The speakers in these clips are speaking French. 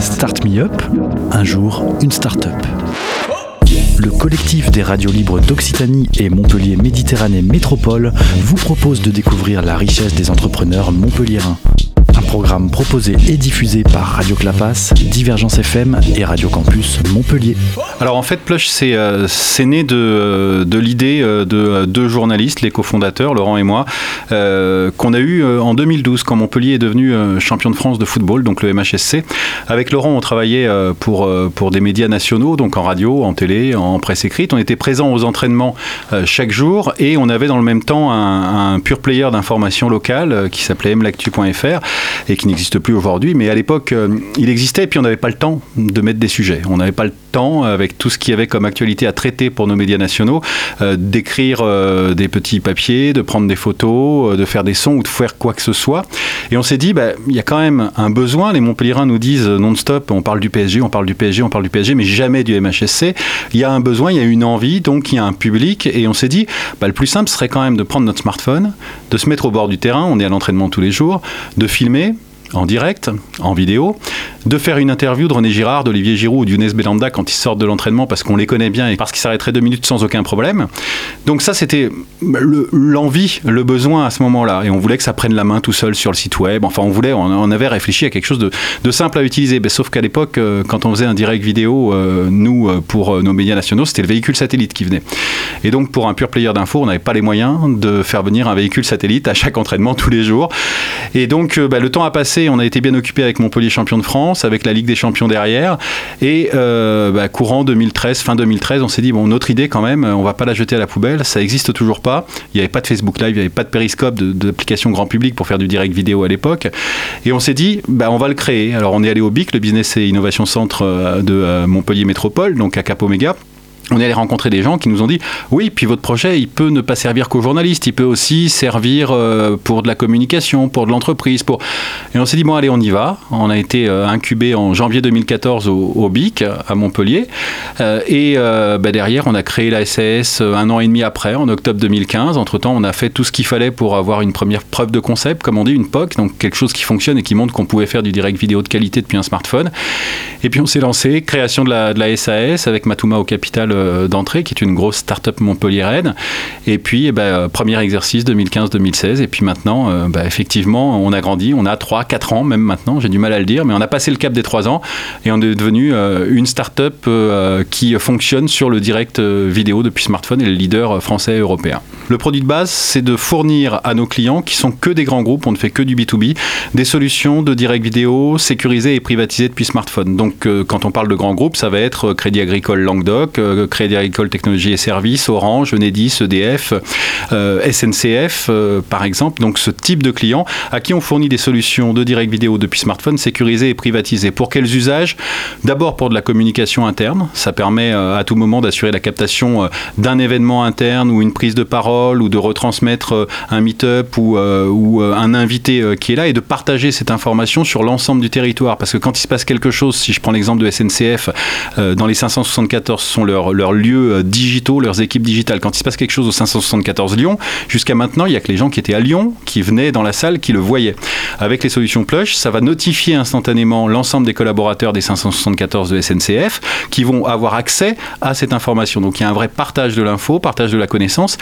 Start Me Up, un jour, une start-up. Le collectif des radios libres d'Occitanie et Montpellier Méditerranée Métropole vous propose de découvrir la richesse des entrepreneurs montpelliérains. Programme proposé et diffusé par Radio Clapas, Divergence FM et Radio Campus Montpellier. Alors en fait, Plush, c'est euh, né de, de l'idée euh, de deux journalistes, les cofondateurs, Laurent et moi, euh, qu'on a eu en 2012 quand Montpellier est devenu champion de France de football, donc le MHSC. Avec Laurent, on travaillait pour, pour des médias nationaux, donc en radio, en télé, en presse écrite. On était présent aux entraînements chaque jour et on avait dans le même temps un, un pur player d'information locale qui s'appelait mlactu.fr et qui n'existe plus aujourd'hui. Mais à l'époque, il existait et puis on n'avait pas le temps de mettre des sujets. On n'avait pas temps, avec tout ce qu'il y avait comme actualité à traiter pour nos médias nationaux, euh, d'écrire euh, des petits papiers, de prendre des photos, euh, de faire des sons ou de faire quoi que ce soit. Et on s'est dit, bah, il y a quand même un besoin. Les Montpelliérains nous disent non-stop, on parle du PSG, on parle du PSG, on parle du PSG, mais jamais du MHSC. Il y a un besoin, il y a une envie, donc il y a un public. Et on s'est dit, bah, le plus simple serait quand même de prendre notre smartphone, de se mettre au bord du terrain, on est à l'entraînement tous les jours, de filmer, en direct, en vidéo, de faire une interview de René Girard, d'Olivier Giroud ou d'Yunus Belanda quand ils sortent de l'entraînement parce qu'on les connaît bien et parce qu'ils s'arrêteraient deux minutes sans aucun problème. Donc ça, c'était l'envie, le, besoin à ce moment-là. Et on voulait que ça prenne la main tout seul sur le site web. Enfin, on voulait, on, avait réfléchi à quelque chose de, simple à utiliser. Mais sauf qu'à l'époque, euh, quand on faisait un direct vidéo, euh, nous, euh, pour nos médias nationaux, c'était le véhicule satellite qui venait. Et donc, pour un pur player d'info, on n'avait pas les moyens de faire venir un véhicule satellite à chaque entraînement tous les jours. Et donc, bah, le temps a passé on a été bien occupé avec Montpellier champion de France, avec la Ligue des champions derrière. Et euh, bah, courant 2013, fin 2013, on s'est dit, bon, notre idée quand même, on va pas la jeter à la poubelle, ça existe toujours pas. Il n'y avait pas de Facebook Live, il n'y avait pas de Periscope, d'application grand public pour faire du direct vidéo à l'époque. Et on s'est dit, bah, on va le créer. Alors on est allé au BIC, le Business et Innovation Centre euh, de euh, Montpellier Métropole, donc à Cap Omega on est allé rencontrer des gens qui nous ont dit oui, puis votre projet, il peut ne pas servir qu'aux journalistes, il peut aussi servir euh, pour de la communication, pour de l'entreprise. Pour... Et on s'est dit bon, allez, on y va. On a été euh, incubé en janvier 2014 au, BIC à Montpellier. Euh, et bah, derrière, on a créé la SAS un an et demi après, en octobre 2015. Entre-temps, on a fait tout ce qu'il fallait pour avoir une première preuve de concept, comme on dit, une POC, donc quelque chose qui fonctionne et qui montre qu'on pouvait faire du direct vidéo de qualité depuis un smartphone. Et puis on s'est lancé, création de la, de la SAS avec Matouma au capital d'entrée, qui est une grosse start-up montpelliéraine. Et puis, eh ben, euh, premier exercice 2015-2016. Et puis maintenant, euh, bah, effectivement, on a grandi. On a 3-4 ans, même maintenant, j'ai du mal à le dire, mais on a passé le cap des 3 ans et on est devenu une start-up qui fonctionne sur le direct vidéo depuis smartphone et le leader français et européen. Le produit de base, c'est de fournir à nos clients, qui sont que des grands groupes, on ne fait que du B2B, des solutions de direct vidéo sécurisées et privatisées depuis smartphone. Donc, quand on parle de grands groupes, ça va être Crédit Agricole Languedoc, Crédit Agricole Technologie et Services, Orange, Enedis, EDF, euh, SNCF, euh, par exemple. Donc ce type de clients à qui on fournit des solutions de direct vidéo depuis smartphone sécurisées et privatisées. Pour quels usages? D'abord pour de la communication interne. Ça permet euh, à tout moment d'assurer la captation d'un événement interne ou une prise de parole ou de retransmettre un meet-up ou, ou un invité qui est là et de partager cette information sur l'ensemble du territoire. Parce que quand il se passe quelque chose, si je prends l'exemple de SNCF, dans les 574 sont leurs leur lieux euh, digitaux, leurs équipes digitales. Quand il se passe quelque chose au 574 Lyon, jusqu'à maintenant, il n'y a que les gens qui étaient à Lyon, qui venaient dans la salle, qui le voyaient. Avec les solutions Plush, ça va notifier instantanément l'ensemble des collaborateurs des 574 de SNCF qui vont avoir accès à cette information. Donc il y a un vrai partage de l'info, partage de la connaissance.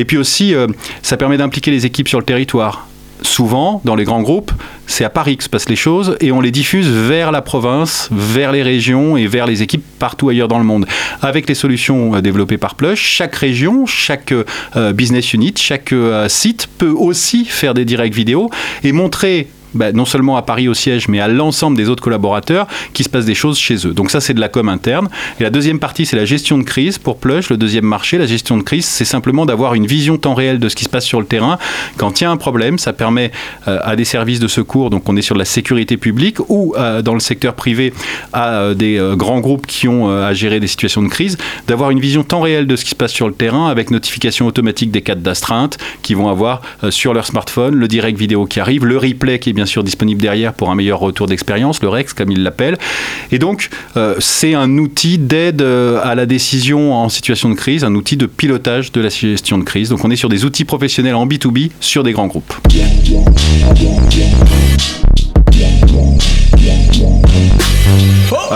Et puis aussi, euh, ça permet d'impliquer les équipes sur le territoire souvent, dans les grands groupes, c'est à Paris que se passent les choses et on les diffuse vers la province, vers les régions et vers les équipes partout ailleurs dans le monde. Avec les solutions euh, développées par Plush, chaque région, chaque euh, business unit, chaque site peut aussi faire des directs vidéo et montrer bah, non seulement à Paris au siège, mais à l'ensemble des autres collaborateurs, qu'il se passe des choses chez eux. Donc ça, c'est de la com interne. Et la deuxième partie, c'est la gestion de crise pour Plush, le deuxième marché. La gestion de crise, c'est simplement d'avoir une vision temps réel de ce qui se passe sur le terrain. Quand il y a un problème, ça permet euh, à des services de secours, donc on est sur la sécurité publique, ou euh, dans le secteur privé, à euh, des grands groupes qui ont à gérer des situations de crise, d'avoir une vision temps réel de ce qui se passe sur le terrain, avec notification automatique des cas d'astreinte qui vont avoir sur leur smartphone, le direct vidéo qui arrive, le replay qui est bien sûr disponible derrière pour un meilleur retour d'expérience, le REX comme il l'appelle. Et donc, euh, c'est un outil d'aide euh, à la décision en situation de crise, un outil de pilotage de la gestion de crise. Donc, on est sur des outils professionnels en B2B sur des grands groupes.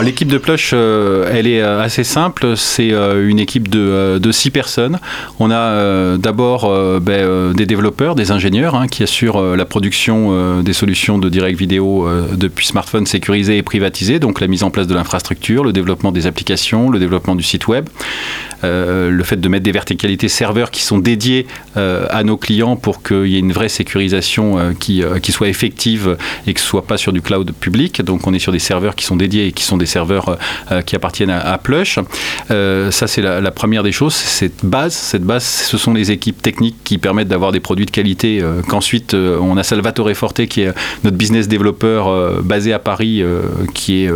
L'équipe de Plush, elle est assez simple. C'est une équipe de, de, six personnes. On a d'abord ben, des développeurs, des ingénieurs hein, qui assurent la production des solutions de direct vidéo depuis smartphone sécurisé et privatisé, donc la mise en place de l'infrastructure, le développement des applications, le développement du site web. Euh, le fait de mettre des verticalités serveurs qui sont dédiés euh, à nos clients pour qu'il y ait une vraie sécurisation euh, qui, qui, soit effective et que ce soit pas sur du cloud public. Donc on est sur des serveurs qui sont dédiés et qui sont des serveurs qui appartiennent à, Plush. ça c'est la, première des choses. Cette base, cette base, ce sont les équipes techniques qui permettent d'avoir des produits de qualité. Qu'ensuite on a Salvatore Forte qui est notre business développeur basé à Paris, qui est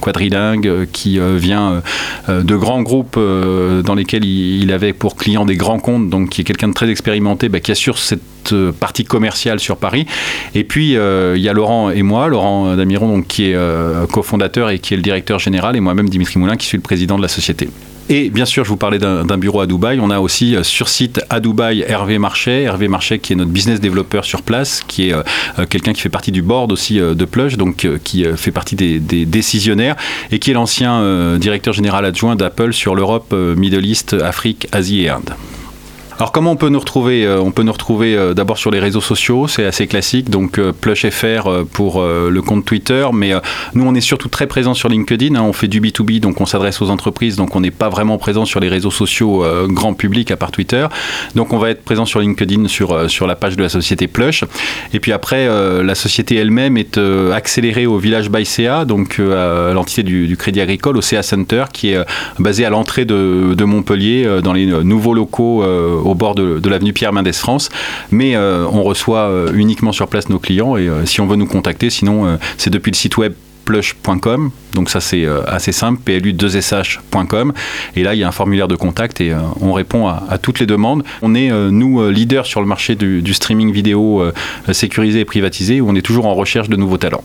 quadrilingue, qui vient de grands groupes dans lesquels il, avait pour client des grands comptes, donc qui est quelqu'un de très expérimenté, bah, qui assure cette euh, partie commerciale sur Paris. Et puis, euh, il y a Laurent et moi, Laurent Damiron, qui est euh, cofondateur et qui est le directeur général, et moi-même, Dimitri Moulin, qui suis le président de la société. Et bien sûr, je vous parlais d'un bureau à Dubaï. On a aussi sur site à Dubaï Hervé Marchais. Hervé Marchais qui est notre business développeur sur place, qui est quelqu'un qui fait partie du board aussi de Plush, donc qui fait partie des, des, décisionnaires et qui est l'ancien directeur général adjoint d'Apple sur l'Europe, Middle East, Afrique, Asie et Inde. Alors comment on peut nous retrouver euh, On peut nous retrouver euh, d'abord sur les réseaux sociaux, c'est assez classique, donc euh, PlushFR pour le compte Twitter, mais nous on est surtout très présent sur LinkedIn, hein. on fait du B2B, donc on s'adresse aux entreprises, donc on n'est pas vraiment présent sur les réseaux sociaux grand public à part Twitter, donc on va être présent sur LinkedIn sur, sur la page de la société Plush, et puis après la société elle-même est accélérée au village Baïséa, donc à l'entité du, Crédit Agricole, au CA Center, qui est basé à l'entrée de, Montpellier, dans les nouveaux locaux au bord de, l'avenue Pierre Mendès France. Mais euh, on reçoit euh, uniquement sur place nos clients et euh, si on veut nous contacter, sinon c'est depuis le site web plush.com, donc ça c'est assez simple, plu2sh.com, et là il y a un formulaire de contact et on répond à, toutes les demandes. On est, nous, leader sur le marché du, du streaming vidéo sécurisé et privatisé, où on est toujours en recherche de nouveaux talents.